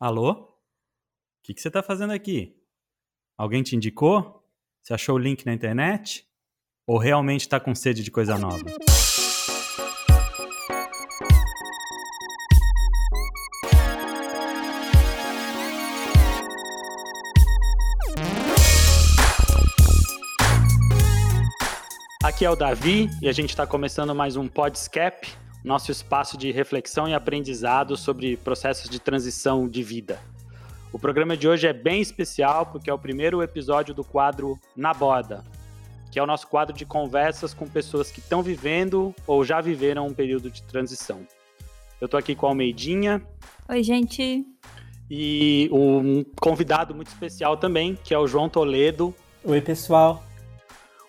Alô? O que, que você está fazendo aqui? Alguém te indicou? Você achou o link na internet? Ou realmente está com sede de coisa nova? Aqui é o Davi e a gente está começando mais um Podscap, nosso espaço de reflexão e aprendizado sobre processos de transição de vida. O programa de hoje é bem especial porque é o primeiro episódio do quadro Na Borda, que é o nosso quadro de conversas com pessoas que estão vivendo ou já viveram um período de transição. Eu estou aqui com a Almeidinha. Oi, gente. E um convidado muito especial também, que é o João Toledo. Oi, pessoal.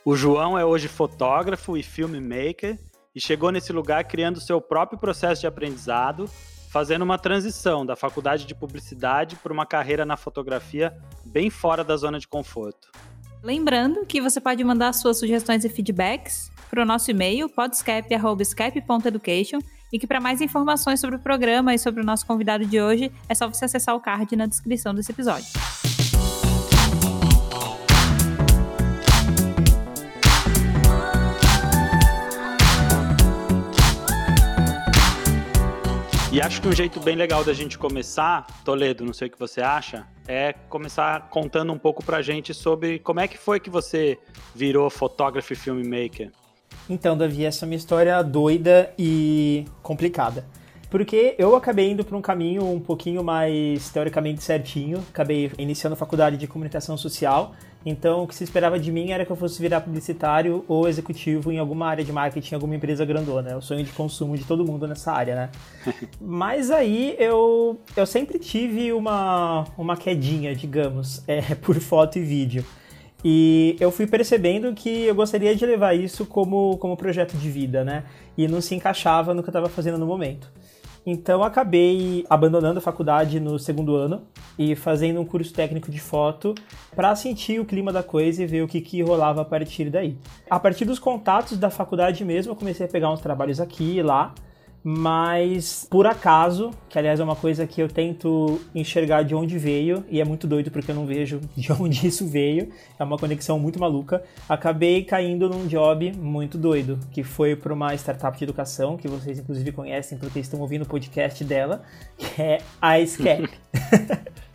O João é hoje fotógrafo e filmmaker e chegou nesse lugar criando seu próprio processo de aprendizado, fazendo uma transição da faculdade de publicidade para uma carreira na fotografia bem fora da zona de conforto. Lembrando que você pode mandar suas sugestões e feedbacks para o nosso e-mail podscape.education e que para mais informações sobre o programa e sobre o nosso convidado de hoje é só você acessar o card na descrição desse episódio. E acho que um jeito bem legal da gente começar, Toledo, não sei o que você acha, é começar contando um pouco pra gente sobre como é que foi que você virou fotógrafo e filmmaker. Então, Davi, essa é uma história doida e complicada. Porque eu acabei indo para um caminho um pouquinho mais teoricamente certinho, acabei iniciando a faculdade de comunicação social, então, o que se esperava de mim era que eu fosse virar publicitário ou executivo em alguma área de marketing, alguma empresa grandona. É o sonho de consumo de todo mundo nessa área, né? Mas aí eu, eu sempre tive uma, uma quedinha, digamos, é, por foto e vídeo. E eu fui percebendo que eu gostaria de levar isso como, como projeto de vida, né? E não se encaixava no que eu estava fazendo no momento. Então acabei abandonando a faculdade no segundo ano e fazendo um curso técnico de foto para sentir o clima da coisa e ver o que, que rolava a partir daí. A partir dos contatos da faculdade mesmo, eu comecei a pegar uns trabalhos aqui e lá mas por acaso, que aliás é uma coisa que eu tento enxergar de onde veio, e é muito doido porque eu não vejo de onde isso veio, é uma conexão muito maluca, acabei caindo num job muito doido, que foi para uma startup de educação, que vocês inclusive conhecem porque estão ouvindo o podcast dela, que é a Scap.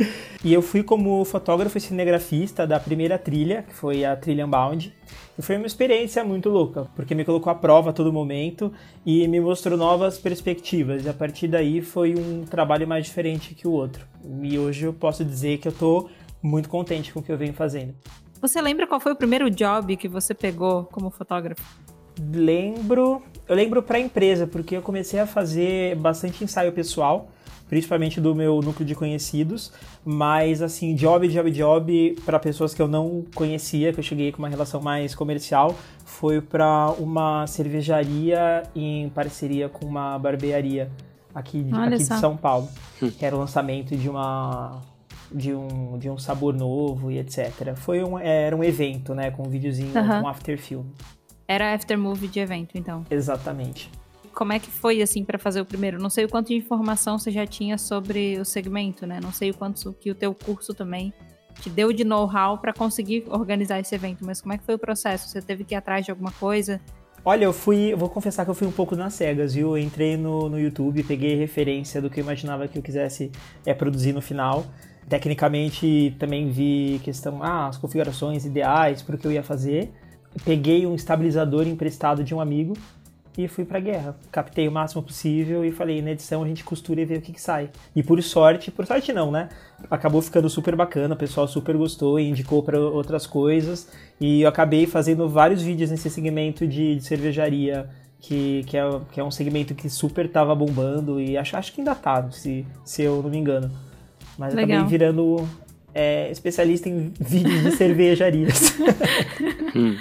e eu fui como fotógrafo e cinegrafista da primeira trilha, que foi a Trilha Unbound, e foi uma experiência muito louca, porque me colocou à prova a todo momento e me mostrou novas perspectivas. E a partir daí foi um trabalho mais diferente que o outro. E hoje eu posso dizer que eu tô muito contente com o que eu venho fazendo. Você lembra qual foi o primeiro job que você pegou como fotógrafo? Lembro, eu lembro para a empresa, porque eu comecei a fazer bastante ensaio pessoal principalmente do meu núcleo de conhecidos, mas assim, job, job, job para pessoas que eu não conhecia, que eu cheguei com uma relação mais comercial, foi para uma cervejaria em parceria com uma barbearia aqui, de, aqui de São Paulo, que era o lançamento de uma de um, de um sabor novo e etc. Foi um, era um evento, né, com um videozinho, uhum. um after film. Era after movie de evento, então. Exatamente como é que foi assim para fazer o primeiro? Não sei o quanto de informação você já tinha sobre o segmento, né? Não sei o quanto que o teu curso também te deu de know-how para conseguir organizar esse evento, mas como é que foi o processo? Você teve que ir atrás de alguma coisa? Olha, eu fui, vou confessar que eu fui um pouco nas cegas, viu? Eu entrei no, no YouTube, peguei referência do que eu imaginava que eu quisesse é, produzir no final. Tecnicamente, também vi questão, ah, as configurações ideais para o que eu ia fazer. Peguei um estabilizador emprestado de um amigo e fui pra guerra. Captei o máximo possível e falei, na edição a gente costura e vê o que, que sai. E por sorte, por sorte não, né? Acabou ficando super bacana, o pessoal super gostou e indicou para outras coisas. E eu acabei fazendo vários vídeos nesse segmento de, de cervejaria, que, que, é, que é um segmento que super tava bombando e acho, acho que ainda tá, se, se eu não me engano. Mas Legal. acabei virando é, especialista em vídeos de cervejarias. hum.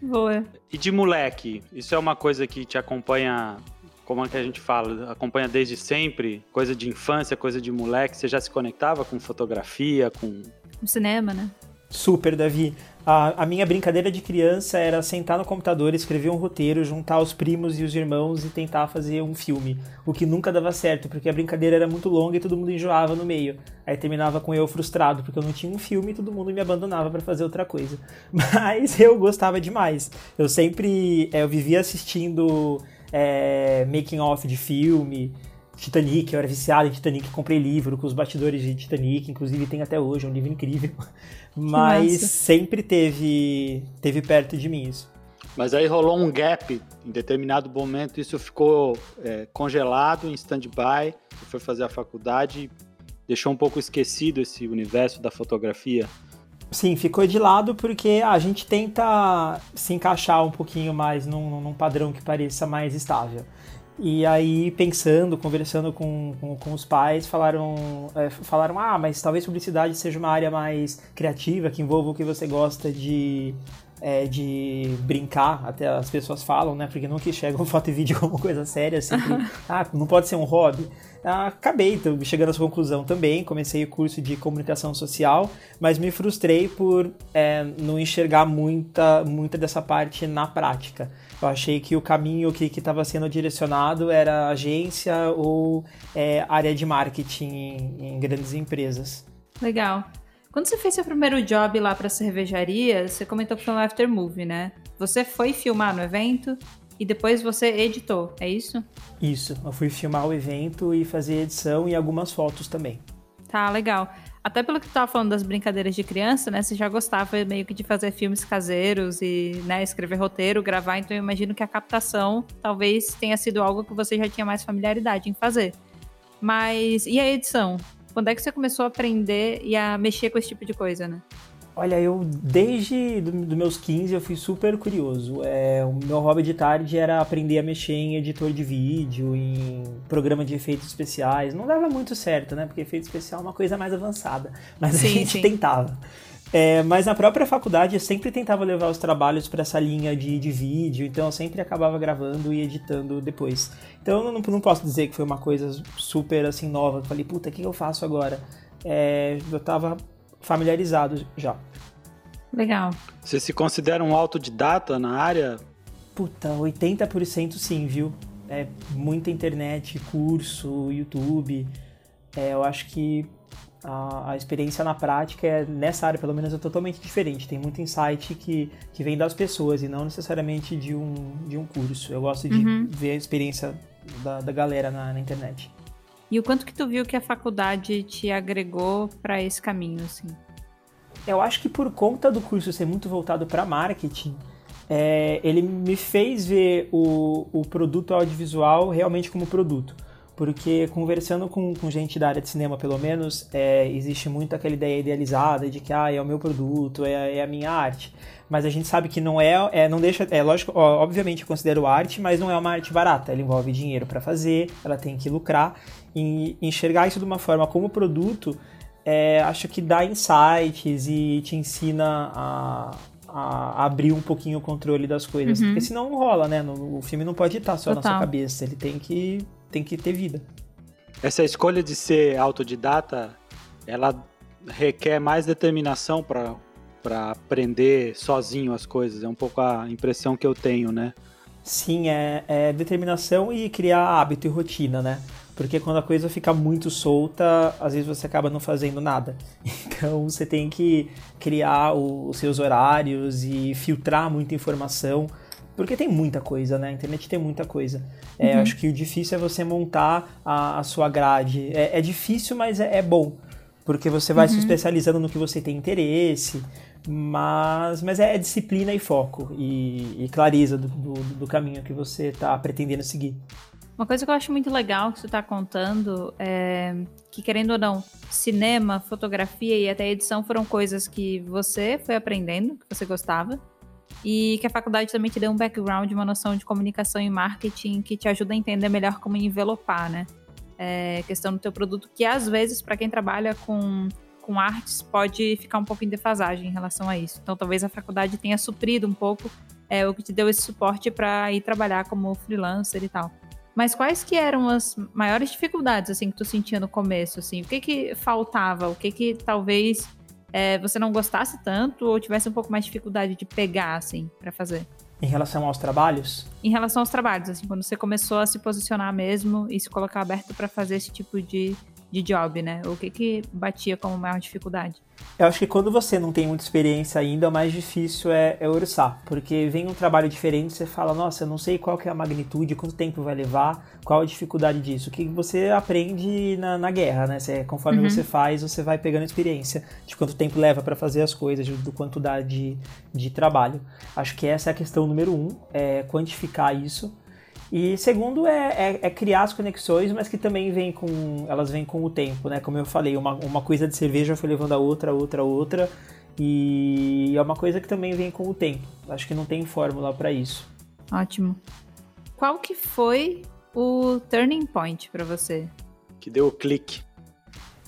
Boa. E de moleque, isso é uma coisa que te acompanha, como é que a gente fala, acompanha desde sempre? Coisa de infância, coisa de moleque? Você já se conectava com fotografia, com... Com cinema, né? Super, Davi. A, a, minha brincadeira de criança era sentar no computador, escrever um roteiro, juntar os primos e os irmãos e tentar fazer um filme. O que nunca dava certo, porque a brincadeira era muito longa e todo mundo enjoava no meio. Aí terminava com eu frustrado, porque eu não tinha um filme e todo mundo me abandonava para fazer outra coisa. Mas eu gostava demais. Eu sempre. É, eu vivia assistindo é, making off de filme. Titanic, eu era viciado em Titanic, comprei livro com os batidores de Titanic, inclusive tem até hoje, é um livro incrível. Mas sempre teve, teve perto de mim isso. Mas aí rolou um gap em determinado momento, isso ficou é, congelado em stand-by, foi fazer a faculdade, deixou um pouco esquecido esse universo da fotografia. Sim, ficou de lado porque a gente tenta se encaixar um pouquinho mais num, num padrão que pareça mais estável. E aí, pensando, conversando com, com, com os pais, falaram, é, falaram: ah, mas talvez publicidade seja uma área mais criativa, que envolva o que você gosta de, é, de brincar, até as pessoas falam, né? Porque nunca enxergam foto e vídeo como coisa séria, sempre, ah, não pode ser um hobby. Ah, acabei chegando a essa conclusão também, comecei o curso de comunicação social, mas me frustrei por é, não enxergar muita, muita dessa parte na prática. Eu achei que o caminho que estava sendo direcionado era agência ou é, área de marketing em, em grandes empresas. Legal. Quando você fez seu primeiro job lá para cervejaria, você comentou que foi um after movie, né? Você foi filmar no evento e depois você editou, é isso? Isso, eu fui filmar o evento e fazer edição e algumas fotos também. Tá, legal. Até pelo que tu tava falando das brincadeiras de criança, né? Você já gostava meio que de fazer filmes caseiros e, né, escrever roteiro, gravar, então eu imagino que a captação talvez tenha sido algo que você já tinha mais familiaridade em fazer. Mas e a edição? Quando é que você começou a aprender e a mexer com esse tipo de coisa, né? Olha, eu desde dos do meus 15 eu fui super curioso. É, o meu hobby de tarde era aprender a mexer em editor de vídeo, em programa de efeitos especiais. Não dava muito certo, né? Porque efeito especial é uma coisa mais avançada. Mas sim, a gente sim. tentava. É, mas na própria faculdade eu sempre tentava levar os trabalhos para essa linha de, de vídeo, então eu sempre acabava gravando e editando depois. Então eu não, não posso dizer que foi uma coisa super assim nova. Eu falei, puta, o que eu faço agora? É, eu tava familiarizado já. Legal. Você se considera um autodidata na área? Puta, 80% sim, viu? É muita internet, curso, YouTube. É, eu acho que a, a, experiência na prática é, nessa área, pelo menos, é totalmente diferente. Tem muito insight que, que vem das pessoas e não necessariamente de um, de um curso. Eu gosto de uhum. ver a experiência da, da galera na, na internet. E o quanto que tu viu que a faculdade te agregou para esse caminho, assim? Eu acho que por conta do curso ser muito voltado para marketing, é, ele me fez ver o, o produto audiovisual realmente como produto. Porque conversando com, com gente da área de cinema, pelo menos, é, existe muito aquela ideia idealizada de que ah, é o meu produto, é, é a minha arte. Mas a gente sabe que não é, é não deixa, é lógico, ó, obviamente eu considero arte, mas não é uma arte barata, ela envolve dinheiro para fazer, ela tem que lucrar, e enxergar isso de uma forma como produto, é, acho que dá insights e te ensina a, a abrir um pouquinho o controle das coisas, uhum. porque senão não rola, né? O filme não pode estar só Total. na sua cabeça, ele tem que, tem que ter vida. Essa escolha de ser autodidata, ela requer mais determinação para para aprender sozinho as coisas. É um pouco a impressão que eu tenho, né? Sim, é, é determinação e criar hábito e rotina, né? Porque quando a coisa fica muito solta, às vezes você acaba não fazendo nada. Então você tem que criar os seus horários e filtrar muita informação. Porque tem muita coisa, né? A internet tem muita coisa. É, uhum. Acho que o difícil é você montar a, a sua grade. É, é difícil, mas é, é, bom. Porque você vai uhum. se especializando no que você tem interesse. Mas, mas é disciplina e foco e, e clareza do, do, do caminho que você está pretendendo seguir. Uma coisa que eu acho muito legal que você está contando é que, querendo ou não, cinema, fotografia e até edição foram coisas que você foi aprendendo, que você gostava, e que a faculdade também te deu um background, uma noção de comunicação e marketing que te ajuda a entender melhor como envelopar, né? É, questão do teu produto, que às vezes, para quem trabalha com com artes pode ficar um pouco em defasagem em relação a isso. Então, talvez a faculdade tenha suprido um pouco é, o que te deu esse suporte para ir trabalhar como freelancer e tal. Mas quais que eram as maiores dificuldades assim que tu sentia no começo, assim? O que que faltava? O que que talvez é, você não gostasse tanto ou tivesse um pouco mais de dificuldade de pegar, assim, para fazer? Em relação aos trabalhos? Em relação aos trabalhos, assim, quando você começou a se posicionar mesmo e se colocar aberto para fazer esse tipo de, de job, né? O que que batia como maior dificuldade? Eu acho que quando você não tem muita experiência ainda, o mais difícil é, é orçar, porque vem um trabalho diferente, você fala, nossa, eu não sei qual que é a magnitude, quanto tempo vai levar, qual a dificuldade disso, o que você aprende na, na guerra, né? Você, conforme uhum. você faz, você vai pegando experiência de quanto tempo leva para fazer as coisas, do quanto dá de, de trabalho. Acho que essa é a questão número um, é quantificar isso. E segundo é, é, é, criar as conexões, mas que também vem com. Elas vêm com o tempo, né? Como eu falei, uma, uma coisa de cerveja foi levando a outra, outra, outra. E é uma coisa que também vem com o tempo. Acho que não tem fórmula para isso. Ótimo. Qual que foi o turning point para você? Que deu o clique.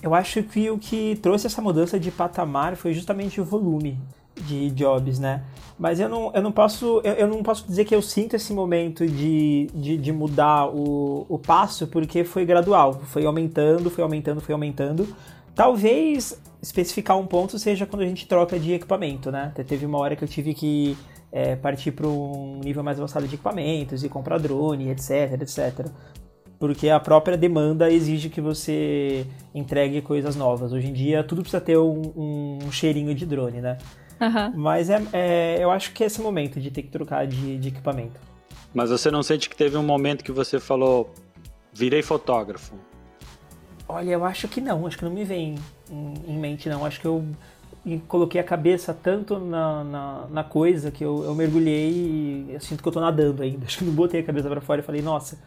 Eu acho que o que trouxe essa mudança de patamar foi justamente o volume de jobs, né? Mas eu não, eu não posso eu, eu, não posso dizer que eu sinto esse momento de, de, de, mudar o, o passo, porque foi gradual, foi aumentando, foi aumentando, foi aumentando. Talvez especificar um ponto seja quando a gente troca de equipamento, né? Teve uma hora que eu tive que é, partir para um nível mais avançado de equipamentos e comprar drone, etc, etc. Porque a própria demanda exige que você entregue coisas novas. Hoje em dia, tudo precisa ter um, um cheirinho de drone, né? Uhum. Mas é, é, eu acho que é esse momento de ter que trocar de, de equipamento. Mas você não sente que teve um momento que você falou, virei fotógrafo? Olha, eu acho que não, acho que não me vem em, em mente, não. Acho que eu coloquei a cabeça tanto na, na, na coisa que eu, eu, mergulhei e eu sinto que eu tô nadando ainda. Acho que não botei a cabeça para fora e falei, nossa.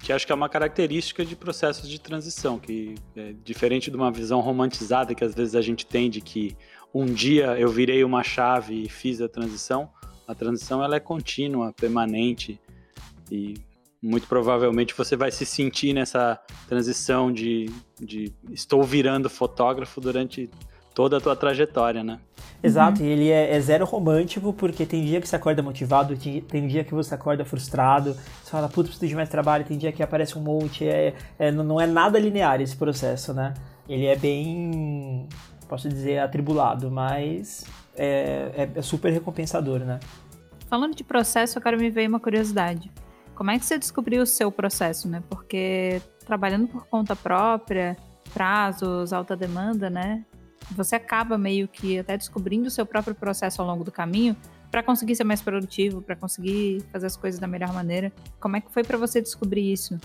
Que acho que é uma característica de processos de transição, que é diferente de uma visão romantizada que às vezes a gente tem de que um dia eu virei uma chave e fiz a transição. A transição ela é contínua, permanente e muito provavelmente você vai se sentir nessa transição de, de estou virando fotógrafo durante toda a tua trajetória, né? Exato, uhum. e ele é, é, zero romântico, porque tem dia que você acorda motivado, tem, dia que você acorda frustrado, você fala, puta, preciso de mais trabalho, tem dia que aparece um monte, é, é, não é nada linear esse processo, né? Ele é bem posso dizer, atribulado, mas é, é, é super recompensador, né? Falando de processo, quero me ver uma curiosidade. Como é que você descobriu o seu processo, né? Porque trabalhando por conta própria, prazos, alta demanda, né? Você acaba meio que até descobrindo o seu próprio processo ao longo do caminho para conseguir ser mais produtivo, para conseguir fazer as coisas da melhor maneira. Como é que foi para você descobrir isso?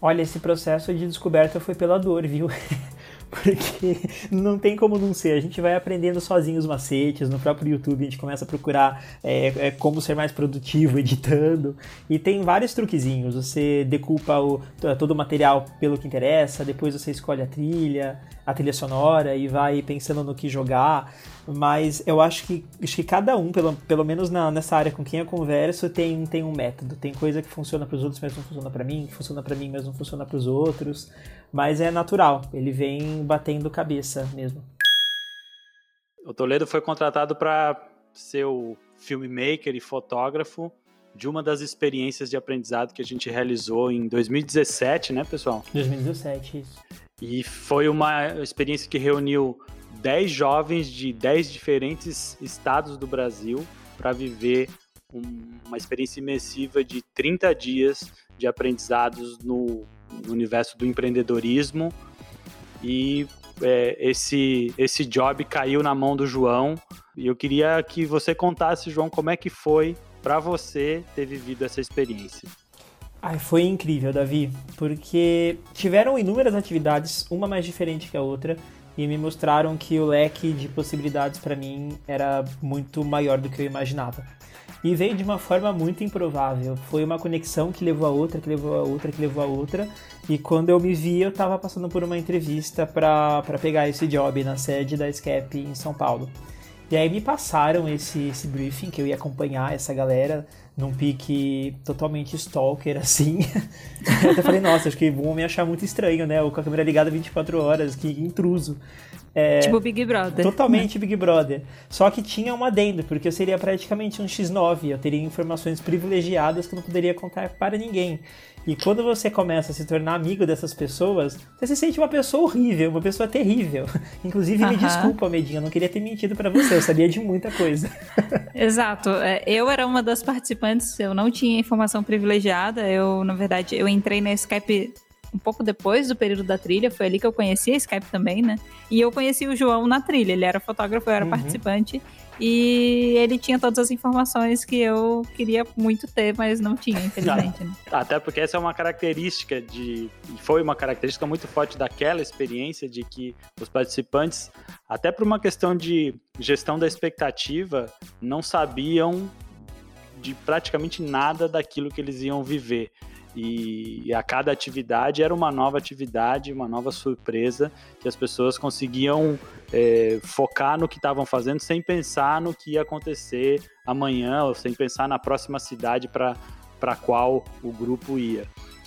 Olha, esse processo de descoberta foi pela dor, viu? porque não tem como não ser. A gente vai aprendendo sozinho os macetes, no próprio YouTube a gente começa a procurar é, é, como ser mais produtivo editando, e tem vários truquezinhos. Você decupa o, todo o material pelo que interessa, depois você escolhe a trilha, a trilha sonora e vai pensando no que jogar. Mas eu acho que, acho que cada um, pelo, pelo menos na, nessa área com quem eu converso, tem, tem um método. Tem coisa que funciona para os outros, mas não funciona para mim, que funciona para mim, mas não funciona para os outros. Mas é natural, ele vem batendo cabeça mesmo. O Toledo foi contratado para ser o filmmaker e fotógrafo de uma das experiências de aprendizado que a gente realizou em 2017, né, pessoal? 2017, isso. E foi uma experiência que reuniu 10 jovens de 10 diferentes estados do Brasil para viver um, uma experiência imersiva de 30 dias de aprendizados no, no universo do empreendedorismo. E é, esse, esse job caiu na mão do João. E eu queria que você contasse, João, como é que foi para você ter vivido essa experiência. Ai, foi incrível, Davi, porque tiveram inúmeras atividades, uma mais diferente que a outra, e me mostraram que o leque de possibilidades para mim era muito maior do que eu imaginava. E veio de uma forma muito improvável. Foi uma conexão que levou a outra, que levou a outra, que levou a outra. E quando eu me vi, eu estava passando por uma entrevista para pegar esse job na sede da SCAP em São Paulo. E aí me passaram esse, esse briefing que eu ia acompanhar essa galera num pique totalmente stalker, assim. eu até falei, nossa, acho que vão me achar muito estranho, né? Eu com a câmera ligada 24 horas, que intruso. É, tipo Big Brother. Totalmente Big Brother. Só que tinha um adendo, porque eu seria praticamente um X9, eu teria informações privilegiadas que eu não poderia contar para ninguém. E quando você começa a se tornar amigo dessas pessoas, você se sente uma pessoa horrível, uma pessoa terrível. Inclusive, uh -huh. me desculpa, Medinha, eu não queria ter mentido para você, eu sabia de muita coisa. Exato. É, eu era uma das participantes, eu não tinha informação privilegiada, eu, na verdade, eu entrei na Skype um pouco depois do período da trilha, foi ali que eu conheci a Skype também, né? E eu conheci o João na trilha, ele era fotógrafo, eu era uhum. participante. E ele tinha todas as informações que eu queria muito ter, mas não tinha, infelizmente. Né? Até porque essa é uma característica de. Foi uma característica muito forte daquela experiência de que os participantes, até por uma questão de gestão da expectativa, não sabiam de praticamente nada daquilo que eles iam viver. E a cada atividade era uma nova atividade, uma nova surpresa que as pessoas conseguiam é, focar no que estavam fazendo sem pensar no que ia acontecer amanhã ou sem pensar na próxima cidade para a qual o grupo ia.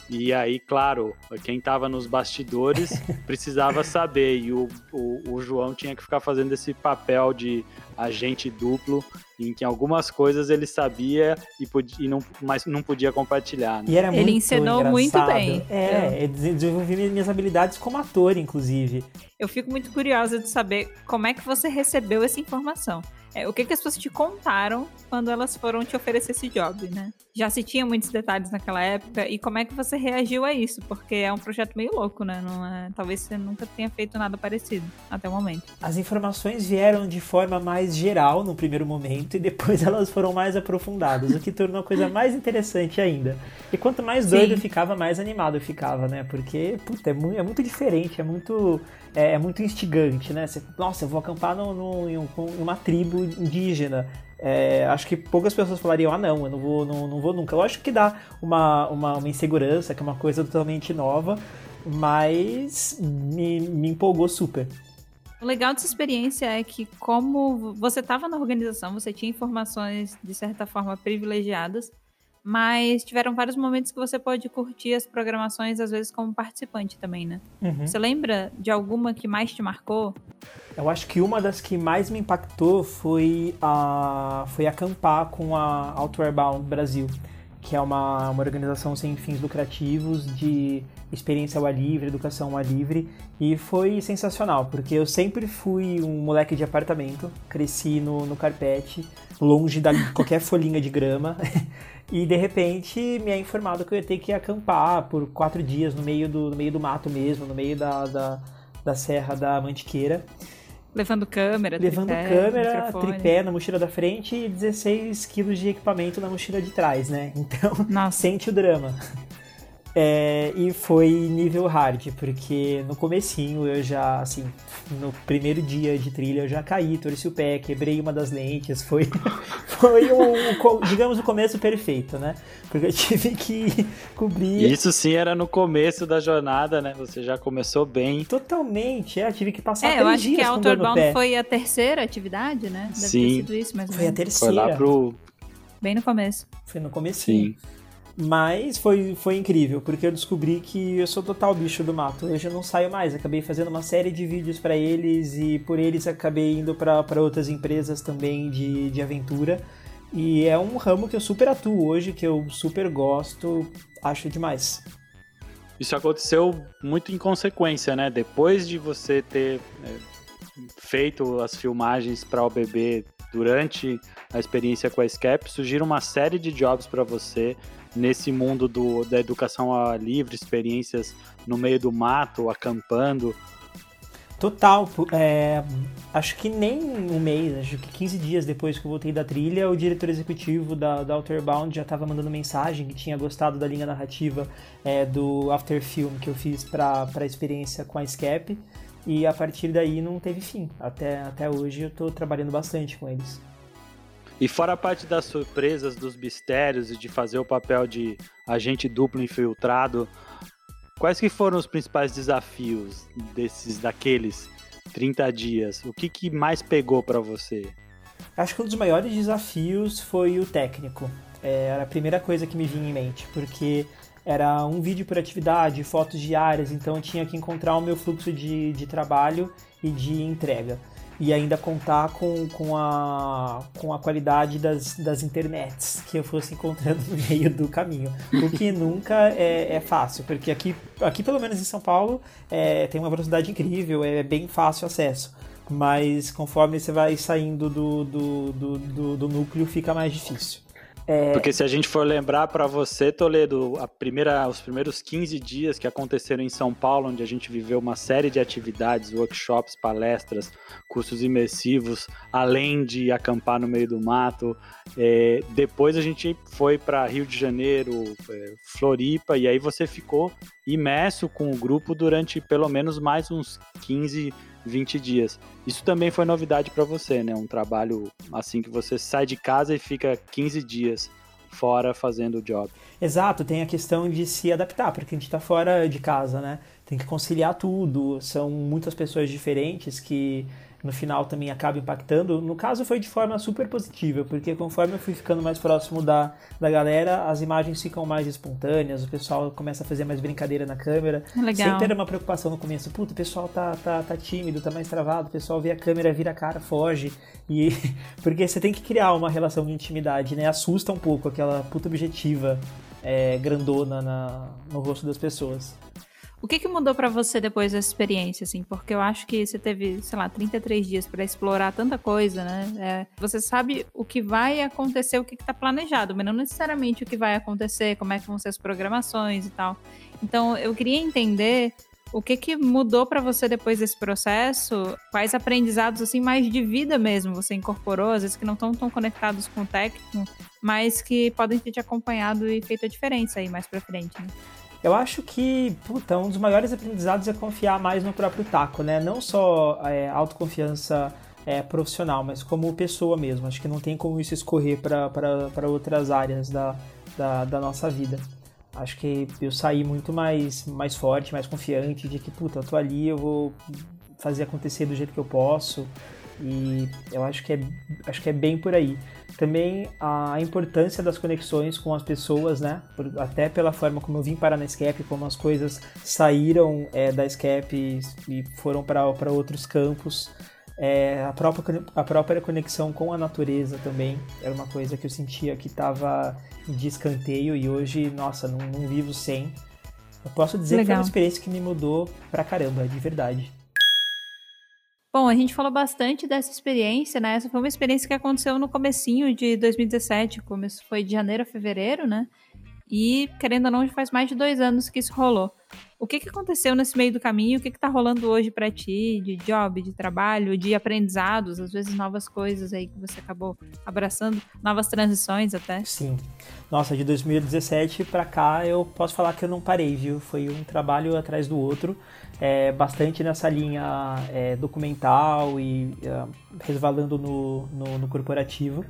E aí, claro, quem estava nos bastidores precisava saber, e o, o, o, João tinha que ficar fazendo esse papel de agente duplo, em que algumas coisas ele sabia e, podia, e não, mas não podia compartilhar. Né? ele ensinou engraçado. muito bem. É, eu desenvolvi minhas habilidades como ator, inclusive. Eu fico muito curiosa de saber como é que você recebeu essa informação. É, o que, que as pessoas te contaram quando elas foram te oferecer esse job, né? Já se tinha muitos detalhes naquela época e como é que você reagiu a isso? Porque é um projeto meio louco, né? Não é, talvez você nunca tenha feito nada parecido até o momento. As informações vieram de forma mais geral no primeiro momento e depois elas foram mais aprofundadas, o que tornou a coisa mais interessante ainda. E quanto mais doido Sim. ficava, mais animado eu ficava, né? Porque, puta, é muito, é muito diferente, é muito é, é muito instigante, né? Você, nossa, eu vou acampar no, no, em, um, em, uma tribo indígena. É, acho que poucas pessoas falariam, ah não, eu não vou, não, não vou nunca. Lógico que dá uma, uma, uma insegurança, que é uma coisa totalmente nova, mas me, me empolgou super. O legal dessa experiência é que, como você estava na organização, você tinha informações de certa forma privilegiadas, mas tiveram vários momentos que você pode curtir as programações, às vezes, como participante também, né? Uhum. Você lembra de alguma que mais te marcou? Eu acho que uma das que mais me impactou foi, a, foi acampar com a Outward Bound Brasil, que é uma, uma organização sem fins lucrativos de experiência ao ar livre, educação ao ar livre, e foi sensacional, porque eu sempre fui um moleque de apartamento, cresci no, no carpete, longe de qualquer folhinha de grama. E de repente me é informado que eu ia ter que acampar por quatro dias no meio do, no meio do mato mesmo, no meio da, da, da Serra da Mantiqueira. Levando câmera, Levando tripé, câmera, microfone. tripé na mochila da frente e 16 quilos de equipamento na mochila de trás, né? Então, Nossa. sente o drama. É, e foi nível hard, porque no comecinho eu já, assim, no primeiro dia de trilha eu já caí, torci o pé, quebrei uma das lentes, foi, foi o, digamos, o começo perfeito, né? Porque eu tive que cobrir... Isso sim era no começo da jornada, né? Você já começou bem. Totalmente, é, tive que passar É, eu acho que a Outbound foi a terceira atividade, né? Deve sim. ter sido isso, mais ou Foi a terceira. Foi lá pro... Bem no começo. Foi no comecinho. Sim. Mas foi, foi incrível, porque eu descobri que eu sou total bicho do mato. Eu já não saio mais. Acabei fazendo uma série de vídeos para eles e por eles acabei indo para outras empresas também de, de aventura. E é um ramo que eu super atuo hoje, que eu super gosto, acho demais. Isso aconteceu muito em consequência, né? Depois de você ter é, feito as filmagens para o bebê durante a experiência com a Scap, surgiram uma série de jobs para você nesse mundo do, da educação livre, experiências no meio do mato, acampando? Total. É, acho que nem um mês, acho que 15 dias depois que eu voltei da trilha, o diretor executivo da, da Outerbound já estava mandando mensagem que tinha gostado da linha narrativa é, do After Film que eu fiz para a experiência com a Escape. E a partir daí não teve fim. Até, até hoje eu estou trabalhando bastante com eles. E fora a parte das surpresas, dos mistérios e de fazer o papel de agente duplo infiltrado, quais que foram os principais desafios desses daqueles 30 dias? O que, que mais pegou para você? Acho que um dos maiores desafios foi o técnico. É, era a primeira coisa que me vinha em mente, porque era um vídeo por atividade, fotos diárias, então eu tinha que encontrar o meu fluxo de, de trabalho e de entrega. E ainda contar com, com, a, com a qualidade das, das internets que eu fosse encontrando no meio do caminho. O que nunca é, é fácil, porque aqui, aqui, pelo menos em São Paulo, é, tem uma velocidade incrível, é bem fácil acesso mas conforme você vai saindo do, do, do, do, do núcleo fica mais difícil. É... Porque se a gente for lembrar para você, Toledo, a primeira, os primeiros 15 dias que aconteceram em São Paulo, onde a gente viveu uma série de atividades, workshops, palestras, cursos imersivos, além de acampar no meio do mato. É, depois a gente foi para Rio de Janeiro, é, Floripa, e aí você ficou imerso com o grupo durante pelo menos mais uns 15 20 dias. Isso também foi novidade para você, né? Um trabalho assim que você sai de casa e fica 15 dias fora fazendo o job. Exato, tem a questão de se adaptar, porque a gente está fora de casa, né? Tem que conciliar tudo, são muitas pessoas diferentes que no final também acaba impactando. No caso foi de forma super positiva, porque conforme eu fui ficando mais próximo da, da galera, as imagens ficam mais espontâneas, o pessoal começa a fazer mais brincadeira na câmera. Legal. Sempre era uma preocupação no começo, puta, o pessoal tá, tá, tá tímido, tá mais travado, o pessoal vê a câmera, vira a cara, foge. E porque você tem que criar uma relação de intimidade, né? Assusta um pouco aquela puta objetiva é, grandona na, no rosto das pessoas. O que, que mudou para você depois dessa experiência, assim? Porque eu acho que você teve, sei lá, 33 dias para explorar tanta coisa, né? É, você sabe o que vai acontecer, o que está planejado, mas não necessariamente o que vai acontecer, como é que vão ser as programações e tal. Então, eu queria entender o que, que mudou para você depois desse processo? Quais aprendizados assim mais de vida mesmo você incorporou, às vezes que não estão tão conectados com o técnico, mas que podem ter te acompanhado e feito a diferença aí mais para frente, né? Eu acho que, puta, um dos maiores aprendizados é confiar mais no próprio taco, né? Não só é, autoconfiança é, profissional, mas como pessoa mesmo. Acho que não tem como isso escorrer para outras áreas da, da, da, nossa vida. Acho que eu saí muito mais, mais forte, mais confiante de que, puta, eu tô ali, eu vou fazer acontecer do jeito que eu posso. E eu acho que é, acho que é bem por aí. Também a importância das conexões com as pessoas, né? Por, até pela forma como eu vim parar na Escape, como as coisas saíram é, da Escape e foram para outros campos. É, a, própria, a própria conexão com a natureza também era uma coisa que eu sentia que estava de escanteio e hoje, nossa, não, não vivo sem. Eu posso dizer Legal. que foi uma experiência que me mudou pra caramba, de verdade. Bom, a gente falou bastante dessa experiência, né? Essa foi uma experiência que aconteceu no comecinho de 2017, começo foi de janeiro a fevereiro, né? E, querendo ou não, faz mais de dois anos que isso rolou. O que, que aconteceu nesse meio do caminho? O que, que tá rolando hoje para ti, de job, de trabalho, de aprendizados, às vezes novas coisas aí que você acabou abraçando, novas transições até? Sim. Nossa, de 2017 para cá eu posso falar que eu não parei, viu? Foi um trabalho atrás do outro é, bastante nessa linha é, documental e é, resvalando no, no, no, corporativo.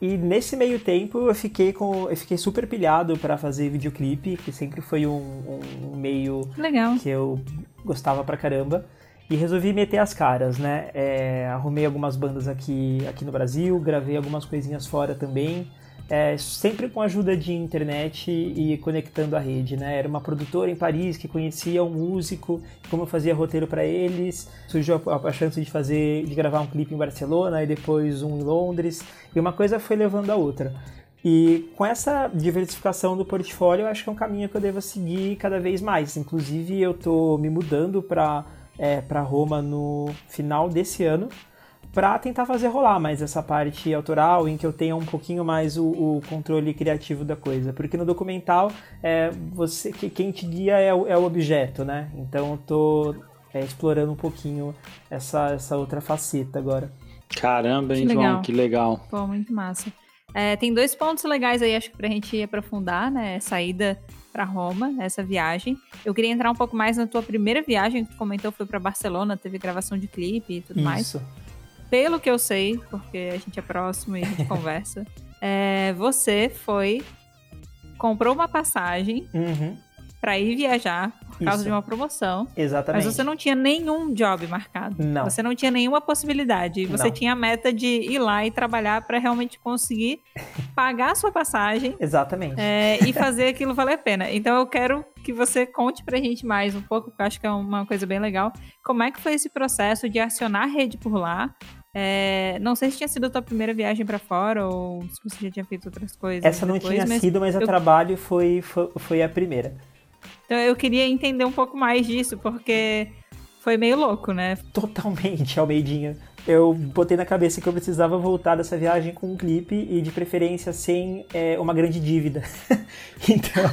E nesse meio tempo eu fiquei com eu fiquei super pilhado para fazer videoclipe, que sempre foi um, um, meio Legal. que eu gostava pra caramba. E resolvi meter as caras, né? É, arrumei algumas bandas aqui, aqui no Brasil, gravei algumas coisinhas fora também é, sempre com a ajuda de internet e conectando a rede, né? Era uma produtora em Paris que conhecia um músico, como eu fazia roteiro para eles, surgiu a, a, chance de fazer, de gravar um clipe em Barcelona e depois um em Londres, e uma coisa foi levando a outra. E com essa diversificação do portfólio, eu acho que é um caminho que eu devo seguir cada vez mais. Inclusive, eu estou me mudando para é, Roma no final desse ano para tentar fazer rolar mais essa parte autoral, em que eu tenha um pouquinho mais o, o controle criativo da coisa. Porque no documental, é, você, quem te guia é o, é o objeto, né? Então eu tô é, explorando um pouquinho essa, essa outra faceta agora. Caramba, hein, que João? Que legal. Pô, muito massa. É, tem dois pontos legais aí, acho que pra gente aprofundar, né? Saída para Roma, essa viagem. Eu queria entrar um pouco mais na tua primeira viagem, que tu comentou foi para Barcelona, teve gravação de clipe e tudo Isso. mais pelo que eu sei, porque a gente é próximo e a gente conversa, é, você foi, comprou uma passagem uhum. Para ir viajar por causa Isso. de uma promoção. Exatamente. Mas você não tinha nenhum job marcado. Não. Você não tinha nenhuma possibilidade. Você Não. tinha a meta de ir lá e trabalhar para realmente conseguir pagar a sua passagem Exatamente. é, e fazer aquilo valer a pena. Então eu quero que você conte pra gente mais um pouco, porque eu acho que é uma coisa bem legal. Como é que foi esse processo de acionar a rede por lá? É, não sei se tinha sido a tua primeira viagem pra fora ou se você já tinha feito outras coisas. Essa não depois, tinha mas- sido, mas a eu- trabalho foi, foi, foi a primeira. Então eu queria entender um pouco mais disso, porque foi meio louco, né? Totalmente, Almeidinha. Eu botei na cabeça que eu precisava voltar dessa viagem com um clipe e de preferência sem é, uma grande dívida. então,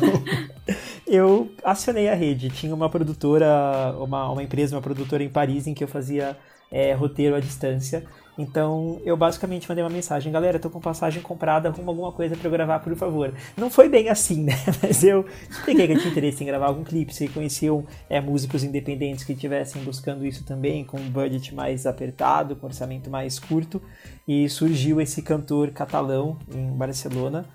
eu acionei a rede. Tinha uma produtora, uma, uma empresa, uma produtora em Paris em que eu fazia é, roteiro à distância. Então, eu basicamente mandei uma mensagem: galera, tô com passagem comprada, arruma alguma coisa pra eu gravar, por favor. Não foi bem assim, né? Mas eu expliquei que eu tinha interesse em gravar algum clipe, se conheciam é, músicos independentes que estivessem buscando isso também, com um budget mais apertado, com um orçamento mais curto. E surgiu esse cantor catalão em Barcelona.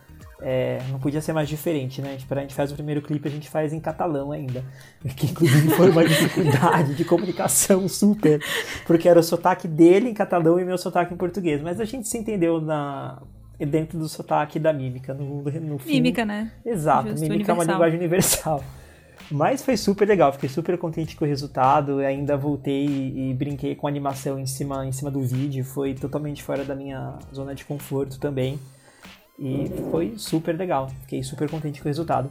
É, não podia ser mais diferente, né? Tipo, a gente faz o primeiro clipe, a gente faz em catalão ainda. Que inclusive foi uma dificuldade de comunicação super. Porque era o sotaque dele em catalão e meu sotaque em português. Mas a gente se entendeu na, dentro do sotaque da mímica. No, no fim, Mímica, né? Exato, Justo, mímica é uma universal. linguagem universal. Mas foi super legal, fiquei super contente com o resultado. Ainda voltei e, e brinquei com animação em cima, em cima do vídeo. Foi totalmente fora da minha zona de conforto também. E foi super legal. Fiquei super contente com o resultado.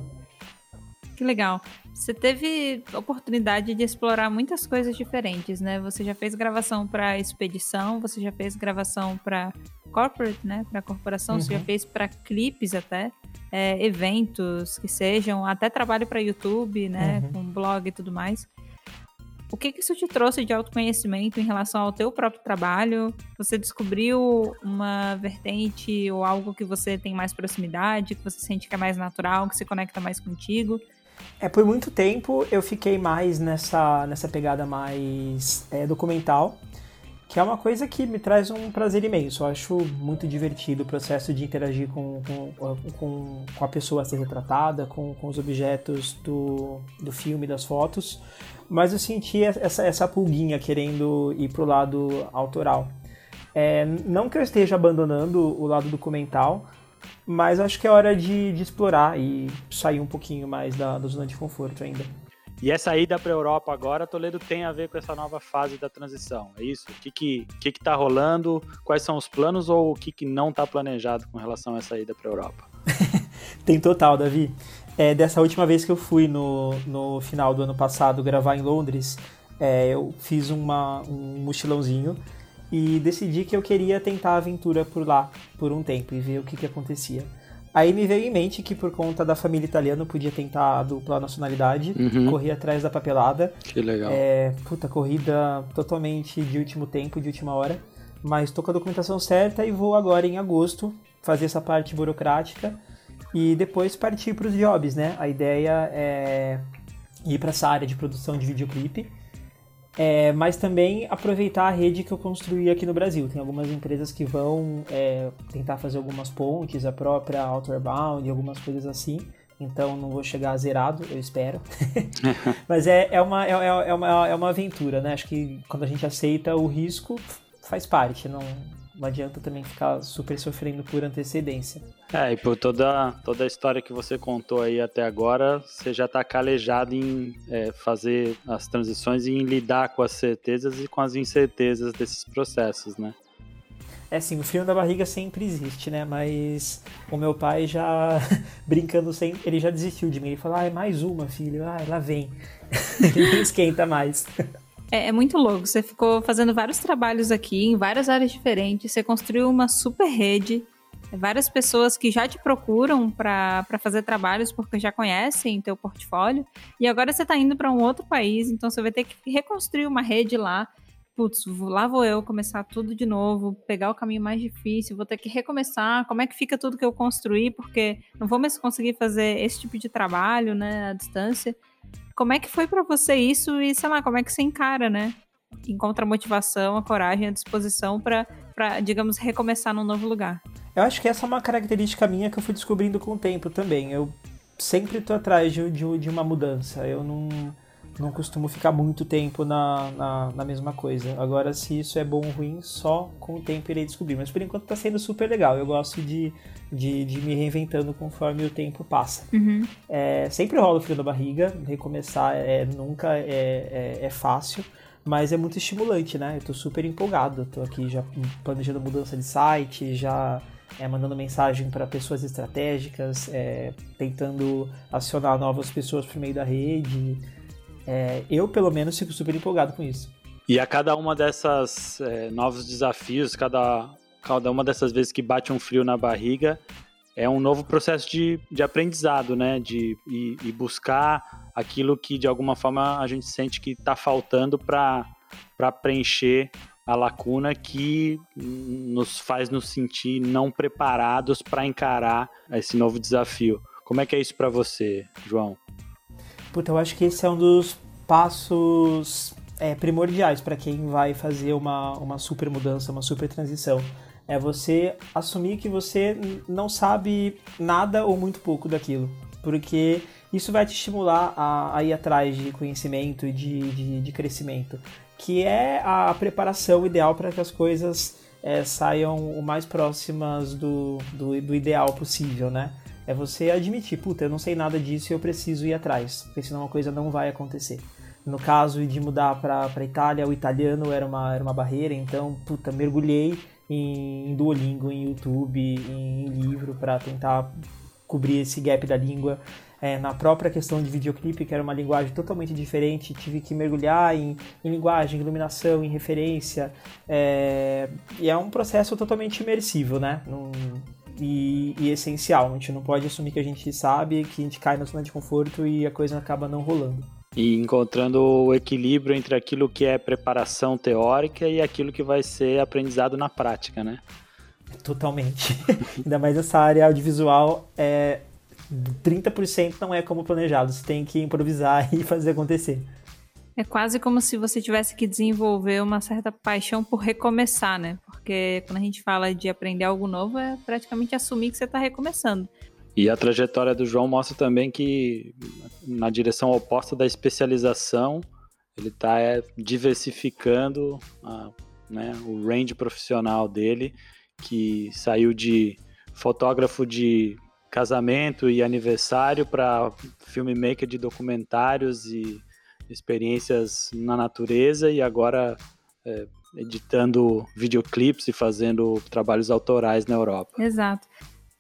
Que legal. Você teve oportunidade de explorar muitas coisas diferentes, né? Você já fez gravação para expedição, você já fez gravação para corporate, né? Para corporação, você já Uhum. fez para clipes até, é, eventos que sejam, até trabalho para YouTube, né? Uhum. Com blog e tudo mais. O que, que isso te trouxe de autoconhecimento em relação ao teu próprio trabalho? Você descobriu uma vertente ou algo que você tem mais proximidade, que você sente que é mais natural, que se conecta mais contigo? É, por muito tempo eu fiquei mais nessa, nessa pegada mais é, documental, que é uma coisa que me traz um prazer imenso. Eu acho muito divertido o processo de interagir com, com, com, a pessoa a ser retratada, com, com os objetos do, do filme, das fotos, mas eu senti essa, essa pulguinha querendo ir pro lado autoral. É, não que eu esteja abandonando o lado documental, mas acho que é hora de, de explorar e sair um pouquinho mais da, da zona de conforto ainda. E essa ida para a Europa agora, Toledo, tem a ver com essa nova fase da transição, é isso? O que que, que, que tá rolando? Quais são os planos ou o que, que não está planejado com relação a essa ida para a Europa? Tem total, Davi. É, dessa última vez que eu fui no, no final do ano passado gravar em Londres, é, eu fiz uma, um mochilãozinho e decidi que eu queria tentar a aventura por lá por um tempo e ver o que, que acontecia. Aí me veio em mente que por conta da família italiana eu podia tentar a dupla nacionalidade, Uhum. correr atrás da papelada. Que legal. É, puta, corrida totalmente de último tempo, de última hora. Mas tô com a documentação certa e vou agora em agosto fazer essa parte burocrática e depois partir para os jobs, né? A ideia é ir para essa área de produção de videoclipe, é, mas também aproveitar a rede que eu construí aqui no Brasil. Tem algumas empresas que vão é, tentar fazer algumas pontes, a própria Outward Bound, algumas coisas assim. Então não vou chegar zerado, eu espero. Mas é, é, uma, é, é, uma, é uma aventura, né? Acho que quando a gente aceita o risco, faz parte. Não, não adianta também ficar super sofrendo por antecedência. É, e por toda, toda a história que você contou aí até agora, você já está calejado em é, fazer as transições e em lidar com as certezas e com as incertezas desses processos, né? É assim, o frio na barriga sempre existe, né? Mas o meu pai já, brincando sempre, ele já desistiu de mim. Ele falou, ah, é mais uma, filho. Ah, lá vem. ele não esquenta mais. É, é, muito louco. Você ficou fazendo vários trabalhos aqui, em várias áreas diferentes. Você construiu uma super rede. Várias pessoas que já te procuram para fazer trabalhos porque já conhecem teu portfólio. E agora você está indo para um outro país, então você vai ter que reconstruir uma rede lá putz, lá vou eu começar tudo de novo, pegar o caminho mais difícil, vou ter que recomeçar, como é que fica tudo que eu construí, porque não vou mais conseguir fazer esse tipo de trabalho, né, à distância. Como é que foi para você isso e, sei lá, como é que você encara, né? Encontra a motivação, a coragem, a disposição para, digamos, recomeçar num novo lugar. Eu acho que essa é uma característica minha que eu fui descobrindo com o tempo também. Eu sempre tô atrás de, de, de uma mudança. Eu não não costumo ficar muito tempo na, na, na, mesma coisa. Agora, se isso é bom ou ruim, só com o tempo irei descobrir. Mas por enquanto tá sendo super legal. Eu gosto de, de, de me reinventando conforme o tempo passa. Uhum. É, sempre rola o frio da barriga. Recomeçar é, nunca é, é, é, fácil. Mas é muito estimulante, né? Eu tô super empolgado. tô aqui já planejando mudança de site, já é, mandando mensagem para pessoas estratégicas, é, tentando acionar novas pessoas por meio da rede. É, eu, pelo menos, fico super empolgado com isso. E a cada uma dessas é, novos desafios, cada, cada uma dessas vezes que bate um frio na barriga, é um novo processo de, de aprendizado, né? De buscar aquilo que de alguma forma a gente sente que está faltando para preencher a lacuna que nos faz nos sentir não preparados para encarar esse novo desafio. Como é que é isso para você, João? Puta, eu acho que esse é um dos passos é, primordiais para quem vai fazer uma, uma super mudança, uma super transição. É você assumir que você não sabe nada ou muito pouco daquilo. Porque isso vai te estimular a, a ir atrás de conhecimento e de, de, de, crescimento. Que é a preparação ideal para que as coisas é, saiam o mais próximas do, do, do ideal possível, né? É você admitir, puta, eu não sei nada disso e eu preciso ir atrás, porque senão a coisa não vai acontecer. No caso de mudar para Itália, o italiano era uma, era uma barreira, então, puta, mergulhei em, em Duolingo, em YouTube, em, em livro para tentar cobrir esse gap da língua. É, na própria questão de videoclipe, que era uma linguagem totalmente diferente, tive que mergulhar em, em linguagem, iluminação, em referência. É, e é um processo totalmente imersivo, né? Num, e, e, essencial. A gente não pode assumir que a gente sabe, que a gente cai na zona de conforto e a coisa acaba não rolando. E encontrando o equilíbrio entre aquilo que é preparação teórica e aquilo que vai ser aprendizado na prática, né? Totalmente. Ainda mais essa área audiovisual é 30% não é como planejado, você tem que improvisar e fazer acontecer. É quase como se você tivesse que desenvolver uma certa paixão por recomeçar, né? Porque quando a gente fala de aprender algo novo, é praticamente assumir que você está recomeçando. E a trajetória do João mostra também que, na direção oposta da especialização, ele está é, diversificando a, né, o range profissional dele, que saiu de fotógrafo de casamento e aniversário para filmmaker de documentários e experiências na natureza e agora é, editando videoclipes e fazendo trabalhos autorais na Europa. Exato.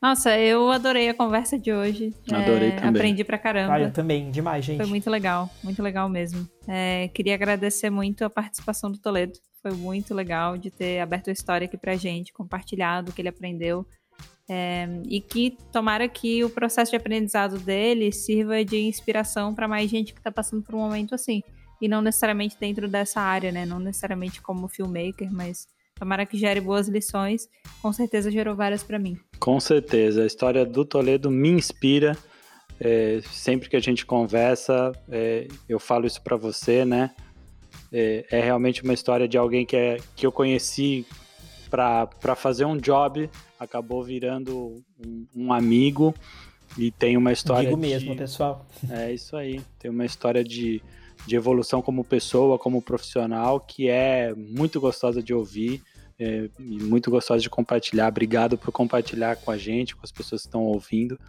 Nossa, eu adorei a conversa de hoje. Adorei é, também. Aprendi pra caramba. Ah, eu também, demais, gente. Foi muito legal, muito legal mesmo. É, queria agradecer muito a participação do Toledo. Foi muito legal de ter aberto a história aqui pra gente, compartilhado o que ele aprendeu. É, e que tomara que o processo de aprendizado dele sirva de inspiração para mais gente que está passando por um momento assim. E não necessariamente dentro dessa área, né? Não necessariamente como filmmaker, mas tomara que gere boas lições. Com certeza gerou várias para mim. Com certeza. A história do Toledo me inspira. É, sempre que a gente conversa, é, eu falo isso para você, né? É, é, realmente uma história de alguém que, é, que eu conheci para fazer um job, acabou virando um, um amigo e tem uma história. Digo de, mesmo, pessoal. É isso aí. Tem uma história de, de evolução como pessoa, como profissional, que é muito gostosa de ouvir. É, e muito gostosa de compartilhar. Obrigado por compartilhar com a gente, com as pessoas que estão ouvindo,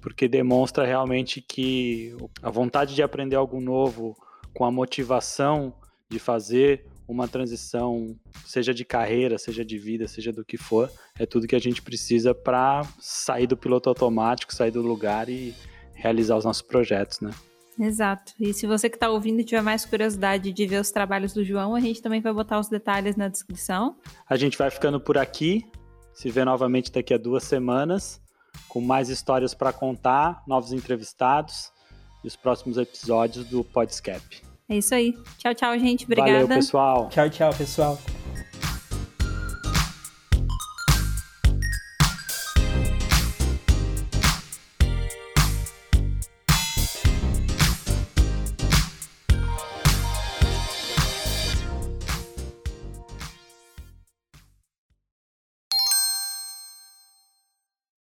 porque demonstra realmente que a vontade de aprender algo novo, com a motivação de fazer uma transição, seja de carreira, seja de vida, seja do que for, é tudo que a gente precisa para sair do piloto automático, sair do lugar e realizar os nossos projetos, né? Exato. E se você que está ouvindo tiver mais curiosidade de ver os trabalhos do João, a gente também vai botar os detalhes na descrição. A gente vai ficando por aqui. Se vê novamente daqui a duas semanas, com mais histórias para contar, novos entrevistados e os próximos episódios do Podscap. É isso aí. Tchau, tchau, gente. Obrigada. Valeu, pessoal. Tchau, tchau, pessoal.